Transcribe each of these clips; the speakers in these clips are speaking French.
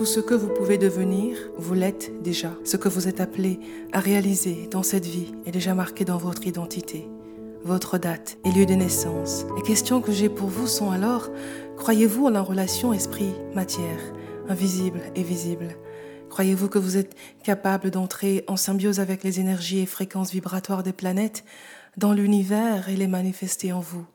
Tout ce que vous pouvez devenir, vous l'êtes déjà. Ce que vous êtes appelé à réaliser dans cette vie est déjà marqué dans votre identité, votre date et lieu de naissance. Les questions que j'ai pour vous sont alors, croyez-vous en la relation esprit-matière, invisible et visible? Croyez-vous que vous êtes capable d'entrer en symbiose avec les énergies et fréquences vibratoires des planètes dans l'univers et les manifester en vous?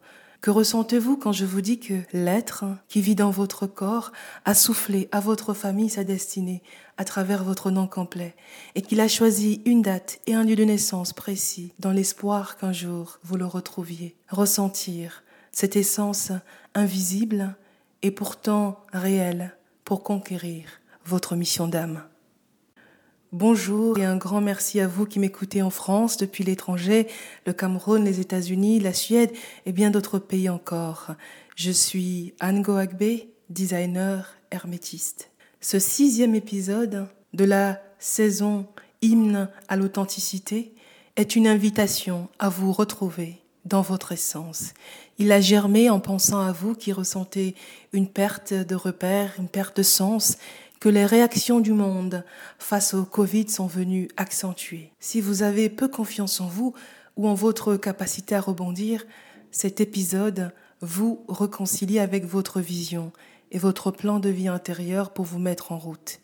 Que ressentez-vous quand je vous dis que l'être qui vit dans votre corps a soufflé à votre famille sa destinée à travers votre nom complet et qu'il a choisi une date et un lieu de naissance précis dans l'espoir qu'un jour vous le retrouviez? Ressentir cette essence invisible et pourtant réelle pour conquérir votre mission d'âme. Bonjour et un grand merci à vous qui m'écoutez en France, depuis l'étranger, le Cameroun, les États-Unis, la Suède et bien d'autres pays encore. Je suis Anne Goagbe, designer hermétiste. Ce sixième épisode de la saison Hymne à l'authenticité est une invitation à vous retrouver dans votre essence. Il a germé en pensant à vous qui ressentez une perte de repère, une perte de sens que les réactions du monde face au Covid sont venues accentuer. Si vous avez peu confiance en vous ou en votre capacité à rebondir, cet épisode vous réconcilie avec votre vision et votre plan de vie intérieur pour vous mettre en route.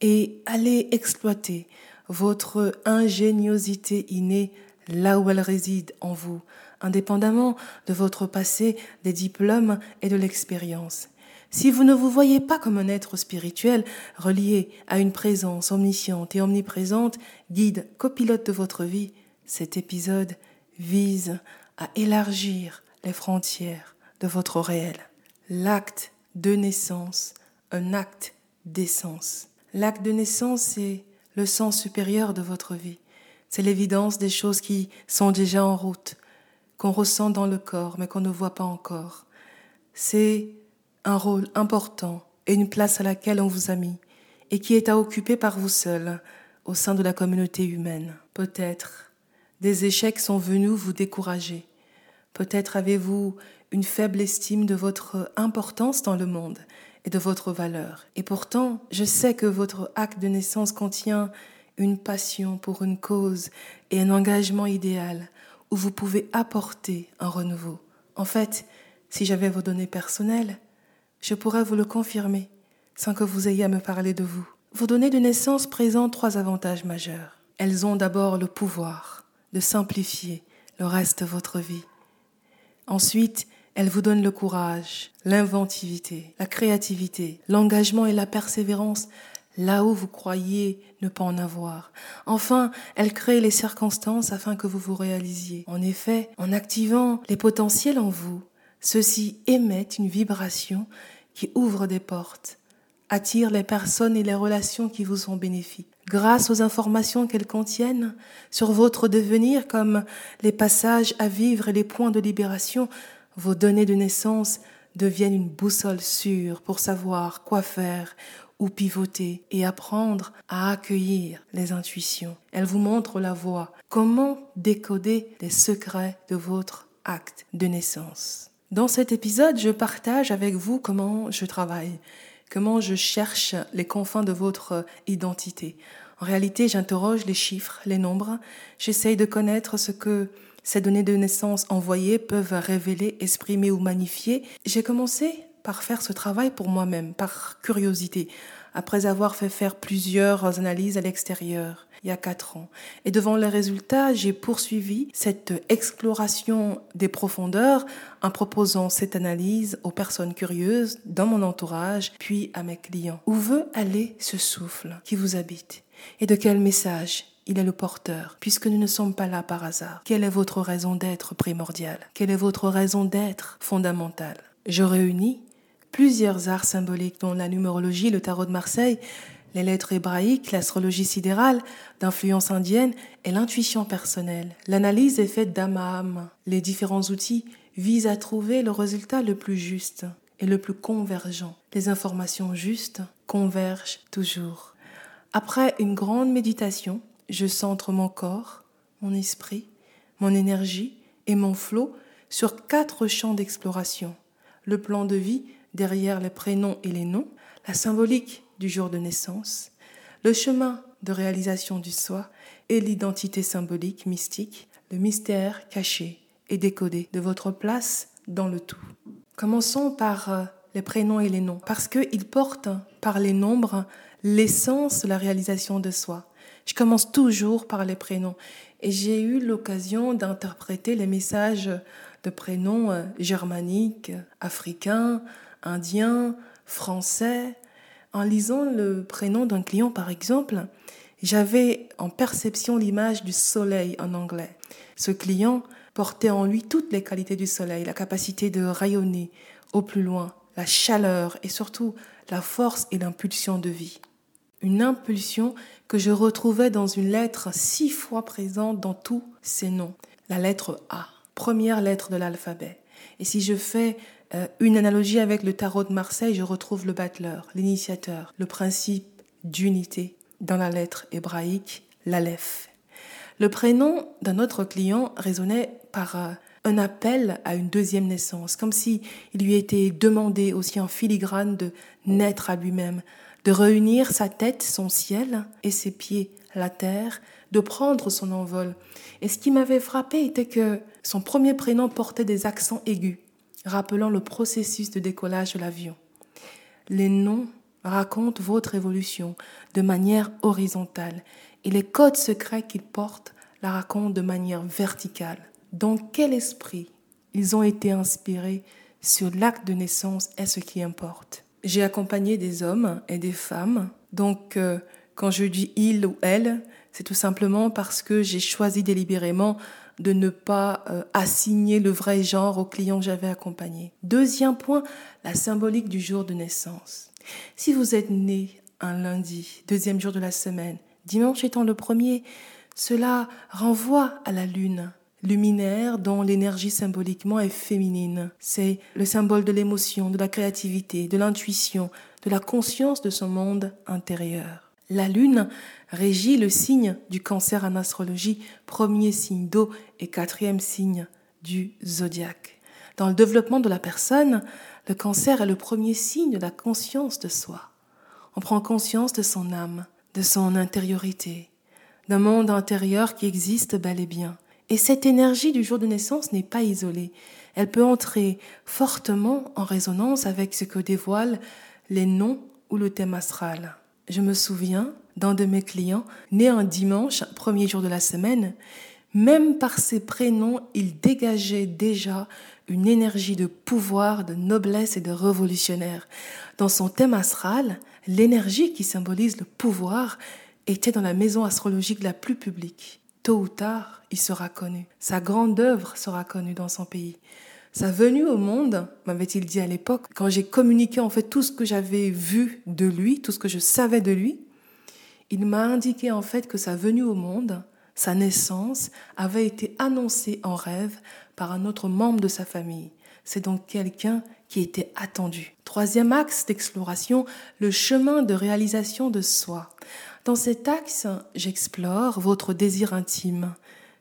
Et allez exploiter votre ingéniosité innée là où elle réside en vous, indépendamment de votre passé, des diplômes et de l'expérience. Si vous ne vous voyez pas comme un être spirituel relié à une présence omnisciente et omniprésente, guide, copilote de votre vie, cet épisode vise à élargir les frontières de votre réel. L'acte de naissance, un acte d'essence. L'acte de naissance, c'est le sens supérieur de votre vie. C'est l'évidence des choses qui sont déjà en route, qu'on ressent dans le corps mais qu'on ne voit pas encore. C'est un rôle important et une place à laquelle on vous a mis et qui est à occuper par vous seul au sein de la communauté humaine. Peut-être des échecs sont venus vous décourager. Peut-être avez-vous une faible estime de votre importance dans le monde et de votre valeur. Et pourtant, je sais que votre acte de naissance contient une passion pour une cause et un engagement idéal où vous pouvez apporter un renouveau. En fait, si j'avais vos données personnelles, je pourrais vous le confirmer sans que vous ayez à me parler de vous. Vos données de naissance présentent trois avantages majeurs. Elles ont d'abord le pouvoir de simplifier le reste de votre vie. Ensuite, elles vous donnent le courage, l'inventivité, la créativité, l'engagement et la persévérance là où vous croyez ne pas en avoir. Enfin, elles créent les circonstances afin que vous vous réalisiez. En effet, en activant les potentiels en vous, ceux-ci émettent une vibration qui ouvre des portes, attire les personnes et les relations qui vous sont bénéfiques. Grâce aux informations qu'elles contiennent sur votre devenir, comme les passages à vivre et les points de libération, vos données de naissance deviennent une boussole sûre pour savoir quoi faire, ou pivoter et apprendre à accueillir les intuitions. Elles vous montrent la voie, comment décoder les secrets de votre acte de naissance? Dans cet épisode, je partage avec vous comment je travaille, comment je cherche les confins de votre identité. En réalité, j'interroge les chiffres, les nombres, j'essaye de connaître ce que ces données de naissance envoyées peuvent révéler, exprimer ou magnifier. J'ai commencé par faire ce travail pour moi-même, par curiosité, après avoir fait faire plusieurs analyses à l'extérieur il y a quatre ans. Et devant les résultats, j'ai poursuivi cette exploration des profondeurs en proposant cette analyse aux personnes curieuses dans mon entourage, puis à mes clients. Où veut aller ce souffle qui vous habite? Et de quel message il est le porteur, puisque nous ne sommes pas là par hasard. Quelle est votre raison d'être primordiale? Quelle est votre raison d'être fondamentale? Je réunis plusieurs arts symboliques dont la numérologie, le tarot de Marseille, les lettres hébraïques, l'astrologie sidérale, d'influence indienne et l'intuition personnelle. L'analyse est faite d'âme à âme. Les différents outils visent à trouver le résultat le plus juste et le plus convergent. Les informations justes convergent toujours. Après une grande méditation, je centre mon corps, mon esprit, mon énergie et mon flot sur quatre champs d'exploration. Le plan de vie derrière les prénoms et les noms, la symbolique du jour de naissance, le chemin de réalisation du soi et l'identité symbolique, mystique, le mystère caché et décodé de votre place dans le tout. Commençons par euh, les prénoms et les noms, parce qu'ils portent par les nombres l'essence de la réalisation de soi. Je commence toujours par les prénoms et j'ai eu l'occasion d'interpréter les messages de prénoms euh, germaniques, africains, indiens, français. En lisant le prénom d'un client, par exemple, j'avais en perception l'image du soleil en anglais. Ce client portait en lui toutes les qualités du soleil, la capacité de rayonner au plus loin, la chaleur et surtout la force et l'impulsion de vie. Une impulsion que je retrouvais dans une lettre six fois présente dans tous ces noms. La lettre A, première lettre de l'alphabet. Et si je fais euh, une analogie avec le tarot de Marseille, je retrouve le battleur, l'initiateur, le principe d'unité dans la lettre hébraïque, l'Aleph. Le prénom d'un autre client résonnait par euh, un appel à une deuxième naissance, comme si il lui était demandé aussi en filigrane de naître à lui-même, de réunir sa tête, son ciel, et ses pieds, la terre, de prendre son envol. Et ce qui m'avait frappé était que son premier prénom portait des accents aigus, rappelant le processus de décollage de l'avion. Les noms racontent votre évolution de manière horizontale et les codes secrets qu'ils portent la racontent de manière verticale. Dans quel esprit ils ont été inspirés sur l'acte de naissance est ce qui importe? J'ai accompagné des hommes et des femmes, donc euh, quand je dis il ou elle, c'est tout simplement parce que j'ai choisi délibérément de ne pas euh, assigner le vrai genre aux clients que j'avais accompagnés. Deuxième point, la symbolique du jour de naissance. Si vous êtes né un lundi, deuxième jour de la semaine, dimanche étant le premier, cela renvoie à la lune, luminaire dont l'énergie symboliquement est féminine. C'est le symbole de l'émotion, de la créativité, de l'intuition, de la conscience de son monde intérieur. La lune régit le signe du cancer en astrologie, premier signe d'eau et quatrième signe du zodiaque. Dans le développement de la personne, le cancer est le premier signe de la conscience de soi. On prend conscience de son âme, de son intériorité, d'un monde intérieur qui existe bel et bien. Et cette énergie du jour de naissance n'est pas isolée. Elle peut entrer fortement en résonance avec ce que dévoilent les noms ou le thème astral. Je me souviens d'un de mes clients, né un dimanche, premier jour de la semaine, même par ses prénoms, il dégageait déjà une énergie de pouvoir, de noblesse et de révolutionnaire. Dans son thème astral, l'énergie qui symbolise le pouvoir était dans la maison astrologique la plus publique. Tôt ou tard, il sera connu. Sa grande œuvre sera connue dans son pays. Sa venue au monde, m'avait-il dit à l'époque, quand j'ai communiqué en fait tout ce que j'avais vu de lui, tout ce que je savais de lui, il m'a indiqué en fait que sa venue au monde, sa naissance, avait été annoncée en rêve par un autre membre de sa famille. C'est donc quelqu'un qui était attendu. Troisième axe d'exploration, le chemin de réalisation de soi. Dans cet axe, j'explore votre désir intime,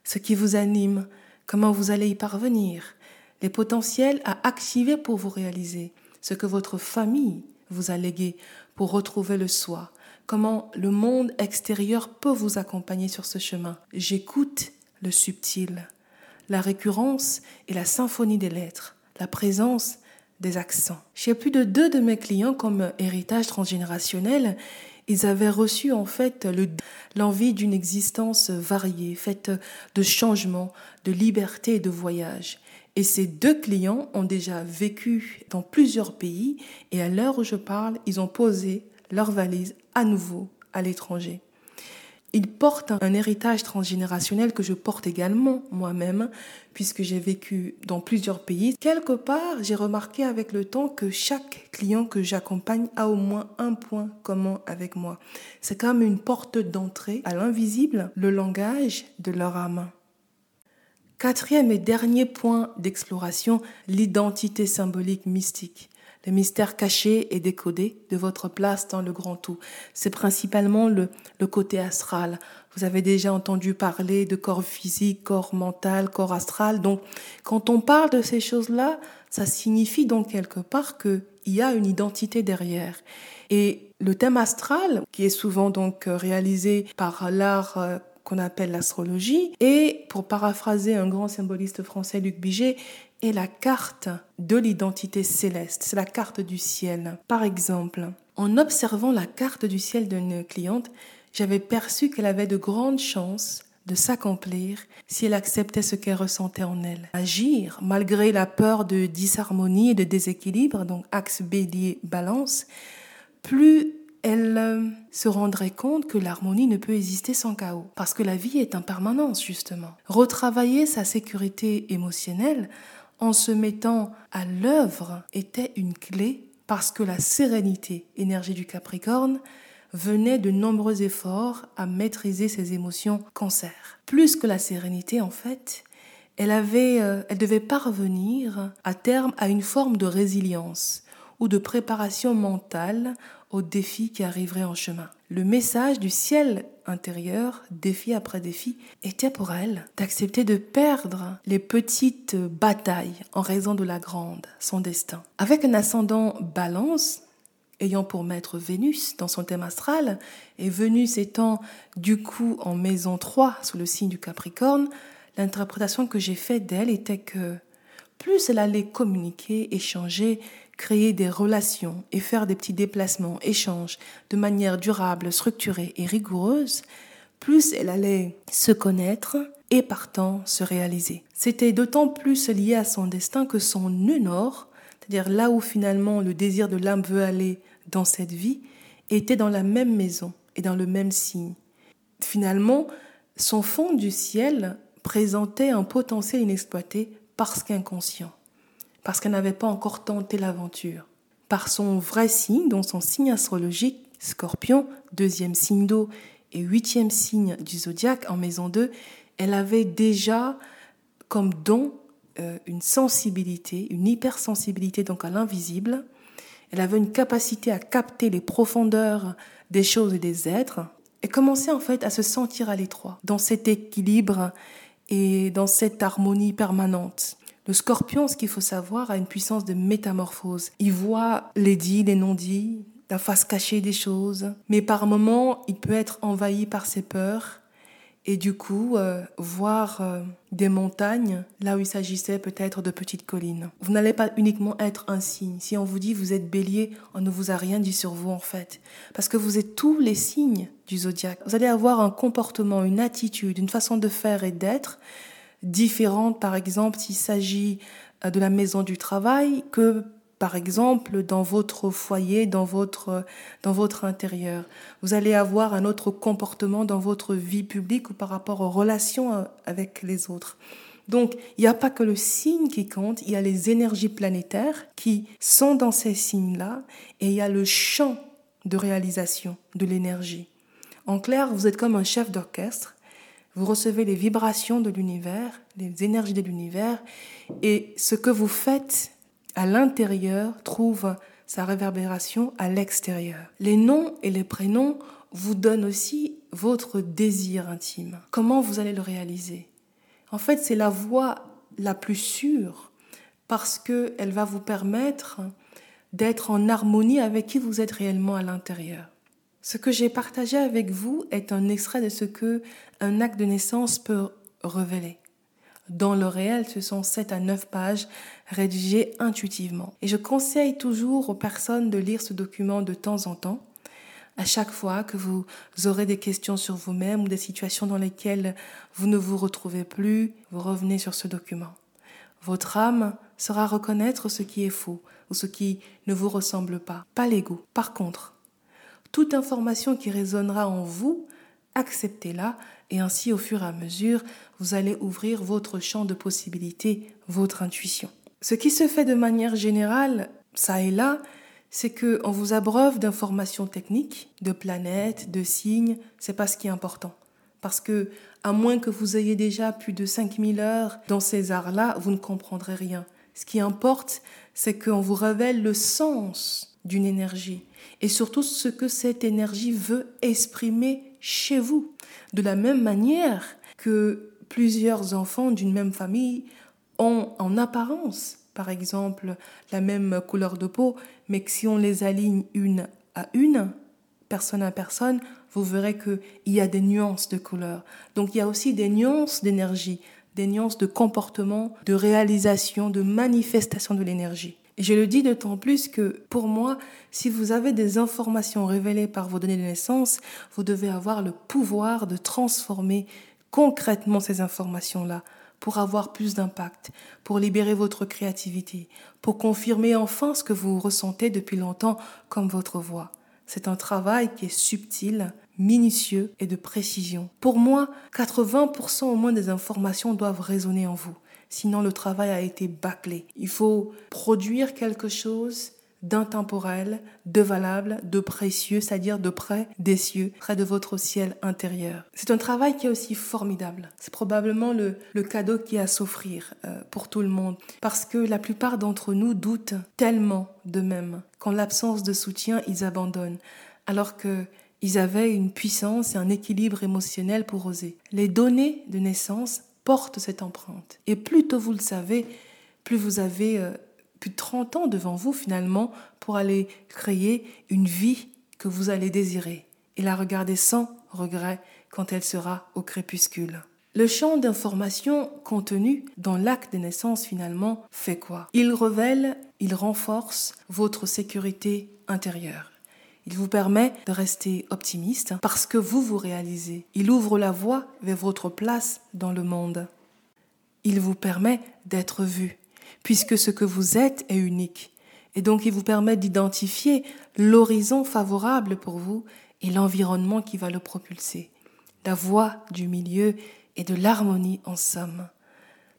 ce qui vous anime, comment vous allez y parvenir, les potentiels à activer pour vous réaliser, ce que votre famille vous a légué pour retrouver le soi, comment le monde extérieur peut vous accompagner sur ce chemin. J'écoute le subtil, la récurrence et la symphonie des lettres, la présence des accents. Chez plus de deux de mes clients comme héritage transgénérationnel, ils avaient reçu en fait l'envie d'une existence variée, faite de changements, de liberté et de voyage. Et ces deux clients ont déjà vécu dans plusieurs pays et à l'heure où je parle, ils ont posé leur valise à nouveau à l'étranger. Ils portent un héritage transgénérationnel que je porte également moi-même, puisque j'ai vécu dans plusieurs pays. Quelque part, j'ai remarqué avec le temps que chaque client que j'accompagne a au moins un point commun avec moi. C'est comme une porte d'entrée à l'invisible, le langage de leur âme. Quatrième et dernier point d'exploration, l'identité symbolique mystique le mystère caché et décodé de votre place dans le grand tout. C'est principalement le, le côté astral. Vous avez déjà entendu parler de corps physique, corps mental, corps astral. Donc, quand on parle de ces choses-là, ça signifie donc quelque part qu'il y a une identité derrière. Et le thème astral, qui est souvent donc réalisé par l'art euh, qu'on appelle l'astrologie, et pour paraphraser un grand symboliste français, Luc Biget, est la carte de l'identité céleste, c'est la carte du ciel. Par exemple, en observant la carte du ciel d'une cliente, j'avais perçu qu'elle avait de grandes chances de s'accomplir si elle acceptait ce qu'elle ressentait en elle. Agir, malgré la peur de disharmonie et de déséquilibre, donc axe bélier balance, plus elle euh, se rendrait compte que l'harmonie ne peut exister sans chaos, parce que la vie est impermanence justement. Retravailler sa sécurité émotionnelle en se mettant à l'œuvre était une clé parce que la sérénité, énergie du Capricorne, venait de nombreux efforts à maîtriser ses émotions cancer. Plus que la sérénité, en fait, elle, avait, euh, elle devait parvenir à terme à une forme de résilience ou de préparation mentale aux défis qui arriveraient en chemin. Le message du ciel intérieur, défi après défi, était pour elle d'accepter de perdre les petites batailles en raison de la grande, son destin. Avec un ascendant balance, ayant pour maître Vénus dans son thème astral, et Vénus étant du coup en maison 3 sous le signe du Capricorne, l'interprétation que j'ai faite d'elle était que plus elle allait communiquer, échanger, créer des relations et faire des petits déplacements, échanges de manière durable, structurée et rigoureuse, plus elle allait se connaître et partant se réaliser. C'était d'autant plus lié à son destin que son nœud nord, c'est-à-dire là où finalement le désir de l'âme veut aller dans cette vie, était dans la même maison et dans le même signe. Finalement, son fond du ciel présentait un potentiel inexploité parce qu'inconscient, parce qu'elle n'avait pas encore tenté l'aventure. Par son vrai signe, dont son signe astrologique, Scorpion, deuxième signe d'eau et huitième signe du zodiaque en maison 2, elle avait déjà comme don euh, une sensibilité, une hypersensibilité donc à l'invisible. Elle avait une capacité à capter les profondeurs des choses et des êtres et commençait en fait à se sentir à l'étroit dans cet équilibre et dans cette harmonie permanente. Le scorpion, ce qu'il faut savoir, a une puissance de métamorphose. Il voit les dits, les non-dits, la face cachée des choses, mais par moments, il peut être envahi par ses peurs et du coup euh, voir euh, des montagnes là où il s'agissait peut-être de petites collines. Vous n'allez pas uniquement être un signe. Si on vous dit vous êtes bélier, on ne vous a rien dit sur vous en fait. Parce que vous êtes tous les signes du zodiaque. Vous allez avoir un comportement, une attitude, une façon de faire et d'être différente par exemple s'il s'agit euh, de la maison du travail que par exemple, dans votre foyer, dans votre, dans votre intérieur. Vous allez avoir un autre comportement dans votre vie publique ou par rapport aux relations euh, avec les autres. Donc, il n'y a pas que le signe qui compte, il y a les énergies planétaires qui sont dans ces signes-là et il y a le champ de réalisation de l'énergie. En clair, vous êtes comme un chef d'orchestre, vous recevez les vibrations de l'univers, les énergies de l'univers et ce que vous faites à l'intérieur trouve sa réverbération à l'extérieur. Les noms et les prénoms vous donnent aussi votre désir intime. Comment vous allez le réaliser? En fait, c'est la voie la plus sûre parce qu'elle va vous permettre d'être en harmonie avec qui vous êtes réellement à l'intérieur. Ce que j'ai partagé avec vous est un extrait de ce que un acte de naissance peut révéler. Dans le réel, ce sont 7 à 9 pages rédigées intuitivement. Et je conseille toujours aux personnes de lire ce document de temps en temps. À chaque fois que vous aurez des questions sur vous-même ou des situations dans lesquelles vous ne vous retrouvez plus, vous revenez sur ce document. Votre âme saura reconnaître ce qui est faux ou ce qui ne vous ressemble pas, pas l'ego. Par contre, toute information qui résonnera en vous, acceptez-la et ainsi au fur et à mesure, vous allez ouvrir votre champ de possibilités, votre intuition. Ce qui se fait de manière générale, ça et là, c'est que on vous abreuve d'informations techniques, de planètes, de signes, c'est pas ce qui est important. Parce que, à moins que vous ayez déjà plus de 5000 heures dans ces arts-là, vous ne comprendrez rien. Ce qui importe, c'est qu'on vous révèle le sens d'une énergie et surtout ce que cette énergie veut exprimer chez vous. De la même manière que plusieurs enfants d'une même famille ont en apparence, par exemple, la même couleur de peau, mais que si on les aligne une à une, personne à personne, vous verrez qu'il y a des nuances de couleurs. Donc il y a aussi des nuances d'énergie, des nuances de comportement, de réalisation, de manifestation de l'énergie. Je le dis d'autant plus que pour moi, si vous avez des informations révélées par vos données de naissance, vous devez avoir le pouvoir de transformer concrètement ces informations-là pour avoir plus d'impact, pour libérer votre créativité, pour confirmer enfin ce que vous ressentez depuis longtemps comme votre voix. C'est un travail qui est subtil, minutieux et de précision. Pour moi, 80% au moins des informations doivent résonner en vous. Sinon, le travail a été bâclé. Il faut produire quelque chose d'intemporel, de valable, de précieux, c'est-à-dire de près des cieux, près de votre ciel intérieur. C'est un travail qui est aussi formidable. C'est probablement le, cadeau qui a à s'offrir euh, pour tout le monde, parce que la plupart d'entre nous doutent tellement d'eux-mêmes qu'en l'absence de soutien, ils abandonnent, alors que ils avaient une puissance et un équilibre émotionnel pour oser. Les données de naissance portent cette empreinte. Et plus tôt vous le savez, plus vous avez euh, plus de 30 ans devant vous finalement pour aller créer une vie que vous allez désirer et la regarder sans regret quand elle sera au crépuscule. Le champ d'information contenu dans l'acte de naissance finalement fait quoi? Il révèle, il renforce votre sécurité intérieure. Il vous permet de rester optimiste parce que vous vous réalisez. Il ouvre la voie vers votre place dans le monde. Il vous permet d'être vu, puisque ce que vous êtes est unique. Et donc il vous permet d'identifier l'horizon favorable pour vous et l'environnement qui va le propulser. La voie du milieu et de l'harmonie en somme.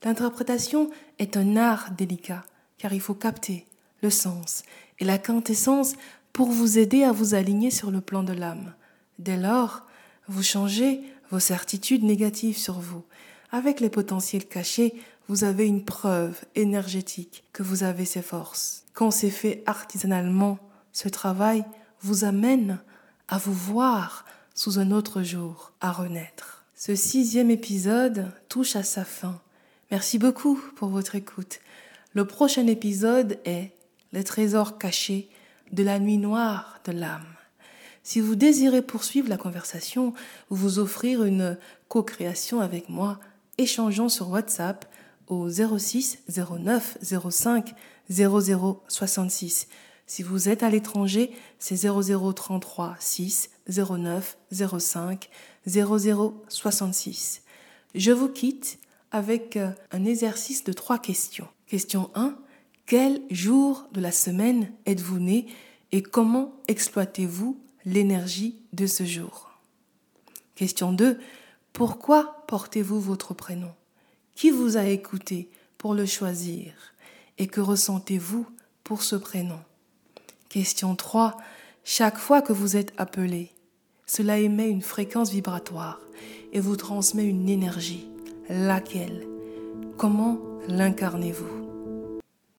L'interprétation est un art délicat, car il faut capter le sens et la quintessence pour vous aider à vous aligner sur le plan de l'âme. Dès lors, vous changez vos certitudes négatives sur vous. Avec les potentiels cachés, vous avez une preuve énergétique que vous avez ces forces. Quand c'est fait artisanalement, ce travail vous amène à vous voir sous un autre jour, à renaître. Ce sixième épisode touche à sa fin. Merci beaucoup pour votre écoute. Le prochain épisode est Les trésors cachés de la nuit noire de l'âme. Si vous désirez poursuivre la conversation ou vous offrir une co-création avec moi, échangeons sur WhatsApp au 06 09 05 00 66. Si vous êtes à l'étranger, c'est 0033 6 09 05 00 66. Je vous quitte avec un exercice de trois questions. Question 1. Quel jour de la semaine êtes-vous né et comment exploitez-vous l'énergie de ce jour? Question 2. Pourquoi portez-vous votre prénom? Qui vous a écouté pour le choisir? Et que ressentez-vous pour ce prénom? Question 3. Chaque fois que vous êtes appelé, cela émet une fréquence vibratoire et vous transmet une énergie. Laquelle? Comment l'incarnez-vous?